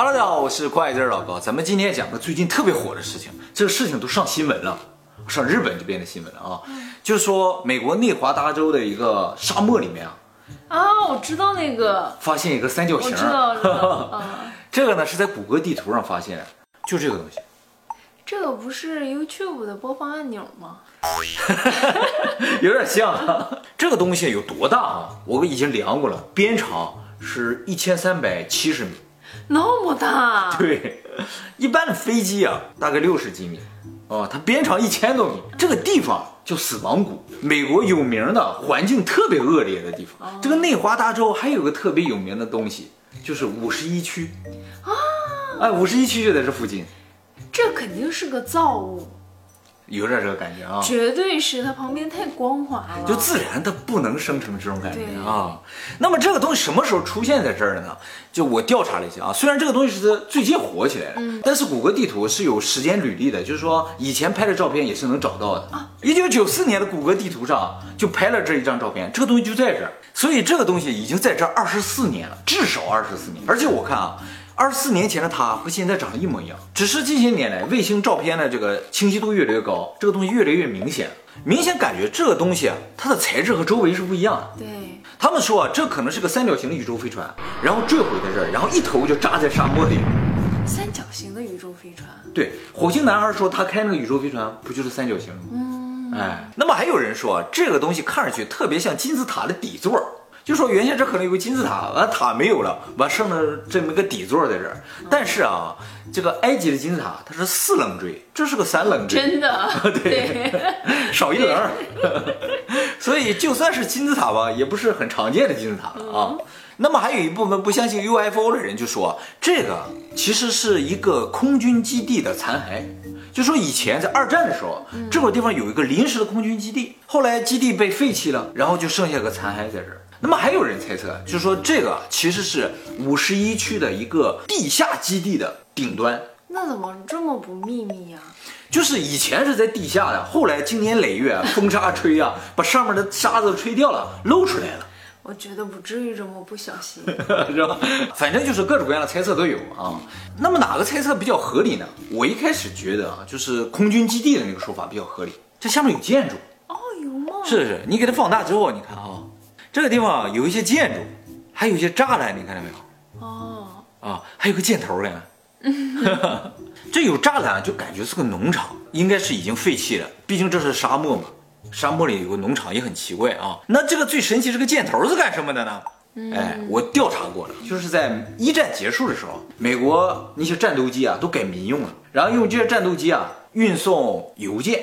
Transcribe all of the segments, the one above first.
Hello，大家好，我是快字老高。咱们今天讲个最近特别火的事情，这个事情都上新闻了，上日本就变成新闻了啊。就是说，美国内华达州的一个沙漠里面啊，啊，我知道那个，发现一个三角形。我知道，知道。啊，这个呢是在谷歌地图上发现，就这个东西。这个不是 YouTube 的播放按钮吗？有点像。这个东西有多大啊？我已经量过了，边长是一千三百七十米。那么大？对，一般的飞机啊，大概六十几米，哦，它边长一千多米。这个地方叫死亡谷，美国有名的环境特别恶劣的地方。这个内华达州还有个特别有名的东西，就是五十一区啊，哎，五十一区就在这附近。这肯定是个造物。有点这个感觉啊，绝对是它旁边太光滑了，就自然它不能生成这种感觉啊。那么这个东西什么时候出现在这儿的呢？就我调查了一下啊，虽然这个东西是最近火起来的，但是谷歌地图是有时间履历的，就是说以前拍的照片也是能找到的啊。一九九四年的谷歌地图上就拍了这一张照片，这个东西就在这儿，所以这个东西已经在这二十四年了，至少二十四年。而且我看啊。二十四年前的他和现在长得一模一样，只是近些年来卫星照片的这个清晰度越来越高，这个东西越来越明显，明显感觉这个东西啊，它的材质和周围是不一样的。对，他们说啊，这可能是个三角形的宇宙飞船，然后坠毁在这儿，然后一头就扎在沙漠里。三角形的宇宙飞船？对，火星男孩说他开那个宇宙飞船不就是三角形吗？嗯，哎，那么还有人说这个东西看上去特别像金字塔的底座。就说原先这可能有个金字塔，完塔没有了，完剩了这么个底座在这儿。但是啊，这个埃及的金字塔它是四棱锥，这是个三棱锥，真的，对，少一棱。所以就算是金字塔吧，也不是很常见的金字塔啊。那么还有一部分不相信 UFO 的人就说，这个其实是一个空军基地的残骸。就说以前在二战的时候，这块地方有一个临时的空军基地，后来基地被废弃了，然后就剩下个残骸在这儿。那么还有人猜测，就是说这个其实是五十一区的一个地下基地的顶端。那怎么这么不秘密呀？就是以前是在地下的，后来经年累月风沙吹啊，把上面的沙子吹掉了，露出来了。我觉得不至于这么不小心，是吧？反正就是各种各样的猜测都有啊。那么哪个猜测比较合理呢？我一开始觉得啊，就是空军基地的那个说法比较合理。这下面有建筑哦，有吗？是是，你给它放大之后，你看啊。这个地方有一些建筑，还有一些栅栏，你看到没有？哦，啊，还有个箭头呢。这有栅栏就感觉是个农场，应该是已经废弃了。毕竟这是沙漠嘛，沙漠里有个农场也很奇怪啊。那这个最神奇，这个箭头是干什么的呢？哎，我调查过了，就是在一战结束的时候，美国那些战斗机啊都改民用了，然后用这些战斗机啊运送邮件，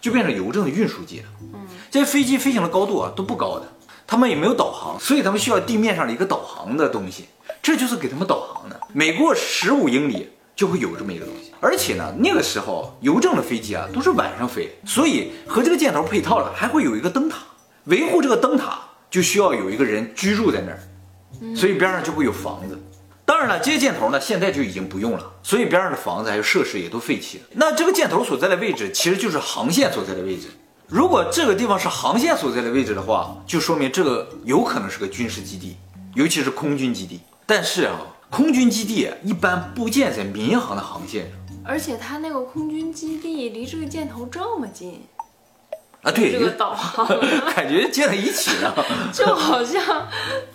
就变成邮政的运输机了。嗯，这些飞机飞行的高度啊都不高的。他们也没有导航，所以他们需要地面上的一个导航的东西，这就是给他们导航的。每过十五英里就会有这么一个东西，而且呢，那个时候邮政的飞机啊都是晚上飞，所以和这个箭头配套了，还会有一个灯塔，维护这个灯塔就需要有一个人居住在那儿，所以边上就会有房子。当然了，这些箭头呢现在就已经不用了，所以边上的房子还有设施也都废弃了。那这个箭头所在的位置其实就是航线所在的位置。如果这个地方是航线所在的位置的话，就说明这个有可能是个军事基地，尤其是空军基地。但是啊，空军基地一般不建在民航的航线上，而且它那个空军基地离这个箭头这么近啊，对，这个导航 感觉建在一起了，就好像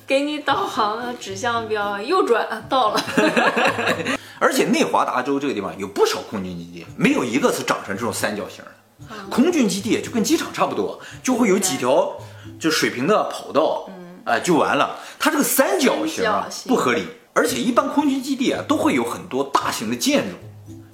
给你导航的指向标，右转到了。而且内华达州这个地方有不少空军基地，没有一个是长成这种三角形。空军基地就跟机场差不多，就会有几条就水平的跑道，哎，就完了。它这个三角形不合理，而且一般空军基地啊都会有很多大型的建筑，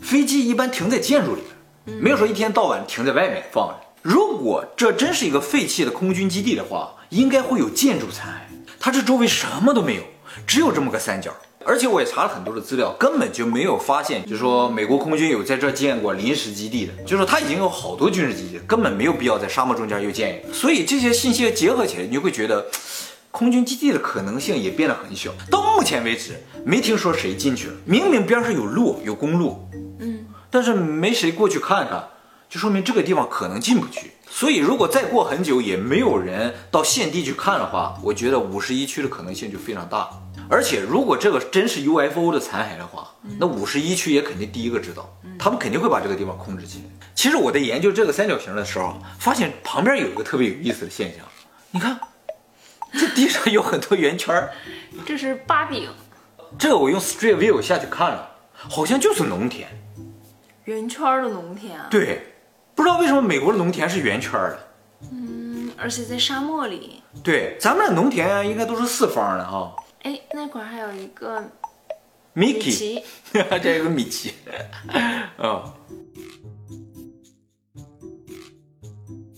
飞机一般停在建筑里面，没有说一天到晚停在外面放着。如果这真是一个废弃的空军基地的话，应该会有建筑残骸，它这周围什么都没有，只有这么个三角。而且我也查了很多的资料，根本就没有发现，就是说美国空军有在这建过临时基地的，就是说它已经有好多军事基地，根本没有必要在沙漠中间又建一个。所以这些信息结合起来，你就会觉得 空军基地的可能性也变得很小。到目前为止，没听说谁进去了。明明边上有路，有公路，嗯，但是没谁过去看看，就说明这个地方可能进不去。所以如果再过很久也没有人到现地去看的话，我觉得五十一区的可能性就非常大。而且如果这个真是 UFO 的残骸的话，那五十一区也肯定第一个知道，他们肯定会把这个地方控制起来。其实我在研究这个三角形的时候，发现旁边有一个特别有意思的现象，你看，这地上有很多圆圈儿，这是八饼，这个我用 Street View 下去看了，好像就是农田。圆圈的农田啊？对，不知道为什么美国的农田是圆圈的。嗯，而且在沙漠里。对，咱们的农田应该都是四方的哈。哎，那块还有一个米奇，这有个米奇，嗯。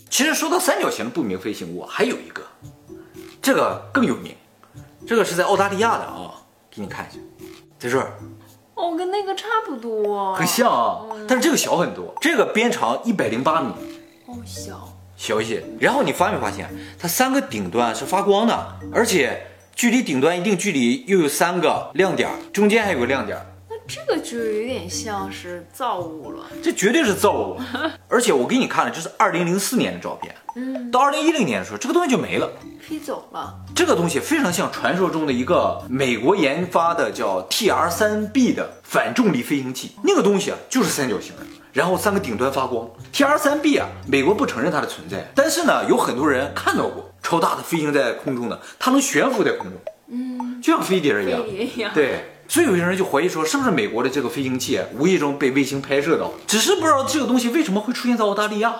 其实说到三角形的不明飞行物，还有一个，这个更有名，这个是在澳大利亚的啊，给你看一下，在这儿。哦，跟那个差不多，很像啊，但是这个小很多，这个边长一百零八米，哦，小，小一些。然后你发没发现，它三个顶端是发光的，而且距离顶端一定距离又有三个亮点，中间还有个亮点。这个就有点像是造物了，这绝对是造物，而且我给你看了，这是二零零四年的照片，嗯，到二零一零年的时候，这个东西就没了，飞走了。这个东西非常像传说中的一个美国研发的叫 TR 三 B 的反重力飞行器，那个东西啊就是三角形的，然后三个顶端发光。TR 三 B 啊，美国不承认它的存在，但是呢，有很多人看到过超大的飞行在空中的，它能悬浮在空中，嗯，就像飞碟一样，飞碟一样，对。所以有些人就怀疑说，是不是美国的这个飞行器无意中被卫星拍摄到？只是不知道这个东西为什么会出现在澳大利亚。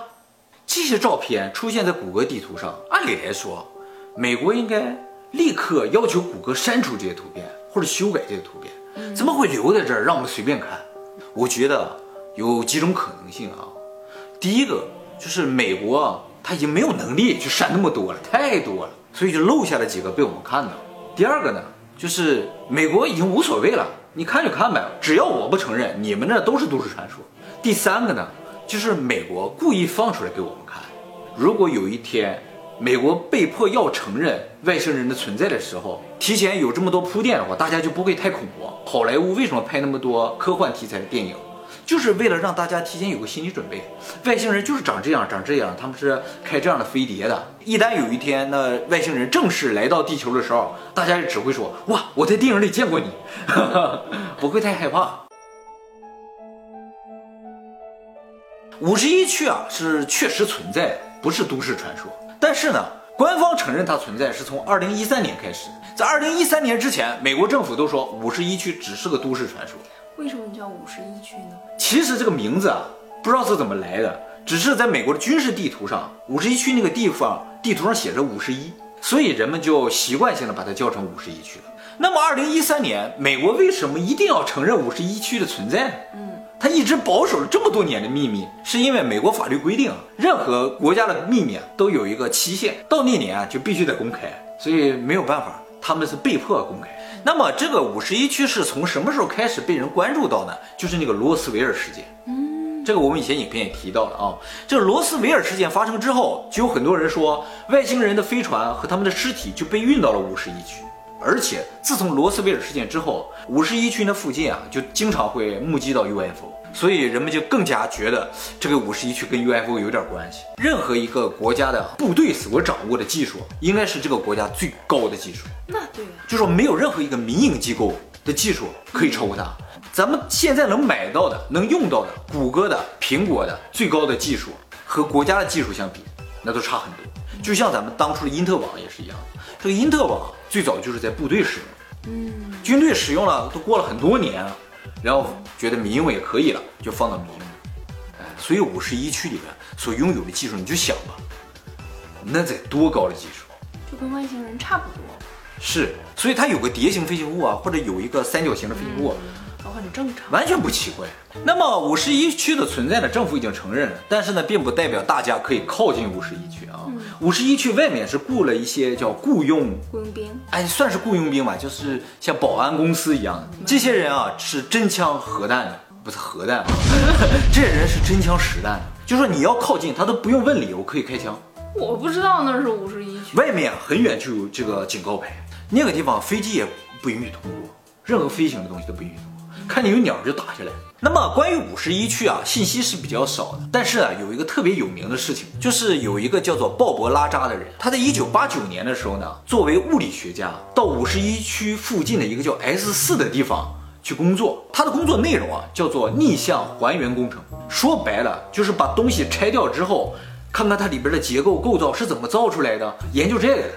这些照片出现在谷歌地图上，按理来说，美国应该立刻要求谷歌删除这些图片或者修改这些图片，怎么会留在这儿让我们随便看？我觉得有几种可能性啊。第一个就是美国他已经没有能力去删那么多了，太多了，所以就漏下了几个被我们看到。第二个呢？就是美国已经无所谓了，你看就看呗，只要我不承认，你们那都是都市传说。第三个呢，就是美国故意放出来给我们看，如果有一天美国被迫要承认外星人的存在的时候，提前有这么多铺垫的话，大家就不会太恐慌。好莱坞为什么拍那么多科幻题材的电影？就是为了让大家提前有个心理准备，外星人就是长这样，长这样，他们是开这样的飞碟的。一旦有一天那外星人正式来到地球的时候，大家就只会说：哇，我在电影里见过你，不会太害怕。五十一区啊是确实存在，不是都市传说。但是呢，官方承认它存在是从二零一三年开始，在二零一三年之前，美国政府都说五十一区只是个都市传说。为什么叫五十一区呢？其实这个名字啊，不知道是怎么来的，只是在美国的军事地图上，五十一区那个地方地图上写着五十一，所以人们就习惯性的把它叫成五十一区了。那么二零一三年，美国为什么一定要承认五十一区的存在呢？嗯，他一直保守了这么多年的秘密，是因为美国法律规定，任何国家的秘密啊都有一个期限，到那年啊就必须得公开，所以没有办法，他们是被迫公开。那么这个五十一区是从什么时候开始被人关注到呢？就是那个罗斯维尔事件。嗯，这个我们以前影片也提到了啊。这个罗斯维尔事件发生之后，就有很多人说外星人的飞船和他们的尸体就被运到了五十一区。而且自从罗斯威尔事件之后，五十一区那附近啊，就经常会目击到 UFO。所以人们就更加觉得这个五十一区跟 UFO 有点关系。任何一个国家的部队所掌握的技术，应该是这个国家最高的技术。那对，就说没有任何一个民营机构的技术可以超过它。咱们现在能买到的、能用到的，谷歌的、苹果的最高的技术和国家的技术相比，那都差很多。就像咱们当初的因特网也是一样，这个因特网最早就是在部队使用，嗯，军队使用了都过了很多年了。然后觉得民用也可以了，就放到民用。哎，所以五十一区里面所拥有的技术，你就想吧，那得多高的技术？就跟外星人差不多。是，所以它有个蝶形飞行物啊，或者有一个三角形的飞行物。很正常，完全不奇怪。那么五十一区的存在呢？政府已经承认了，但是呢，并不代表大家可以靠近五十一区啊。五十一区外面是雇了一些叫雇佣雇佣兵，哎，算是雇佣兵吧，就是像保安公司一样的。这些人啊，是真枪核弹的，不是核弹啊，这些人是真枪实弹的，就说你要靠近，他都不用问理由，可以开枪。我不知道那是五十一区，外面很远就有这个警告牌，那个地方飞机也不允许通过，任何飞行的东西都不允许通过。看见有鸟就打下来。那么关于五十一区啊，信息是比较少的，但是啊，有一个特别有名的事情，就是有一个叫做鲍勃拉扎的人，他在一九八九年的时候呢，作为物理学家，到五十一区附近的一个叫 S 四的地方去工作。他的工作内容啊，叫做逆向还原工程，说白了就是把东西拆掉之后，看看它里边的结构构造是怎么造出来的，研究这个的，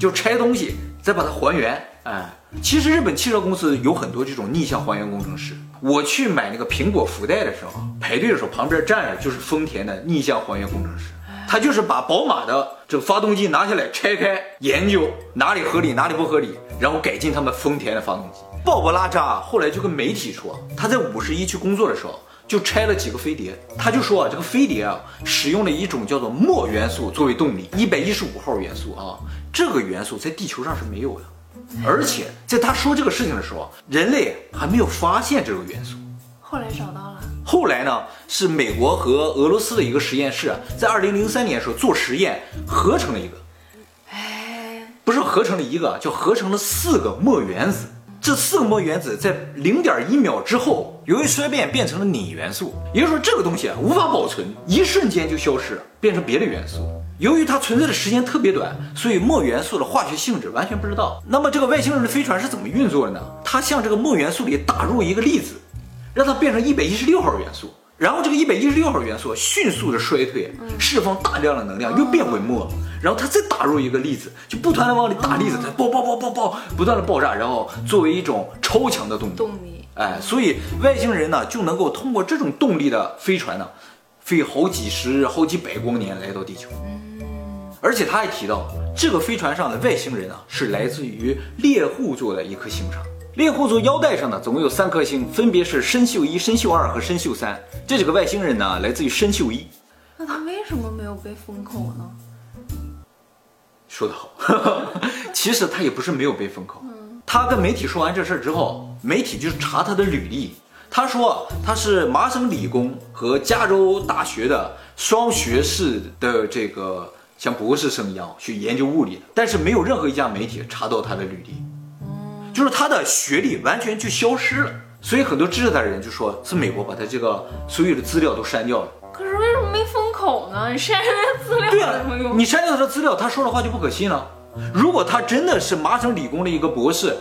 就拆东西再把它还原。哎，其实日本汽车公司有很多这种逆向还原工程师。我去买那个苹果福袋的时候，排队的时候旁边站着就是丰田的逆向还原工程师，他就是把宝马的这个发动机拿下来拆开研究哪里合理哪里不合理，然后改进他们丰田的发动机。鲍勃拉扎后来就跟媒体说，他在五十一去工作的时候就拆了几个飞碟，他就说啊，这个飞碟啊使用了一种叫做铬元素作为动力，一百一十五号元素啊，这个元素在地球上是没有的。而且在他说这个事情的时候，人类还没有发现这个元素。后来找到了。后来呢，是美国和俄罗斯的一个实验室，在二零零三年的时候做实验，合成了一个。哎，不是合成了一个，叫合成了四个铬原子。这四个铬原子在零点一秒之后，由于衰变变成了锂元素，也就是说这个东西啊无法保存，一瞬间就消失了，变成别的元素。由于它存在的时间特别短，所以铬元素的化学性质完全不知道。那么这个外星人的飞船是怎么运作的呢？它向这个铬元素里打入一个粒子，让它变成一百一十六号元素，然后这个一百一十六号元素迅速的衰退，释放大量的能量，又变回墨。然后它再打入一个粒子，就不断的往里打粒子，它爆爆爆爆爆，不断的爆炸，然后作为一种超强的动力。动力，哎，所以外星人呢就能够通过这种动力的飞船呢，飞好几十、好几百光年来到地球。嗯，而且他还提到，这个飞船上的外星人啊是来自于猎户座的一颗星上。猎户座腰带上呢总共有三颗星，分别是参宿一、参宿二和参宿三。这几个外星人呢来自于参宿一。那他为什么没有被封口呢？说得好，其实他也不是没有被封口。他跟媒体说完这事儿之后，媒体就是查他的履历。他说他是麻省理工和加州大学的双学士的这个像博士生一样去研究物理的，但是没有任何一家媒体查到他的履历。就是他的学历完全就消失了。所以很多支持他的人就说是美国把他这个所有的资料都删掉了。可是为什么没封口呢？你删他资料对有什么用？你删掉他的资料，他说的话就不可信了。如果他真的是麻省理工的一个博士，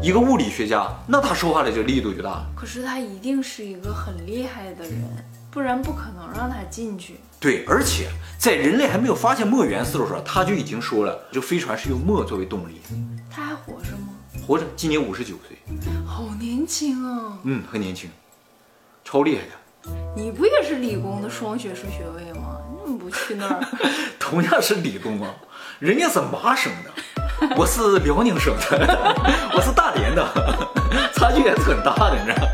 一个物理学家，那他说话的这个力度就大了。可是他一定是一个很厉害的人，不然不可能让他进去。对，而且在人类还没有发现墨元素的时候，他就已经说了，这飞船是用墨作为动力。他还活着吗？活着，今年五十九岁。好年轻啊！嗯，很年轻，超厉害的。你不也是理工的双学士学位吗？你怎么不去那儿？同样是理工啊，人家是麻省的，我是辽宁省的，我是大连的，差距还是很大的，你知道。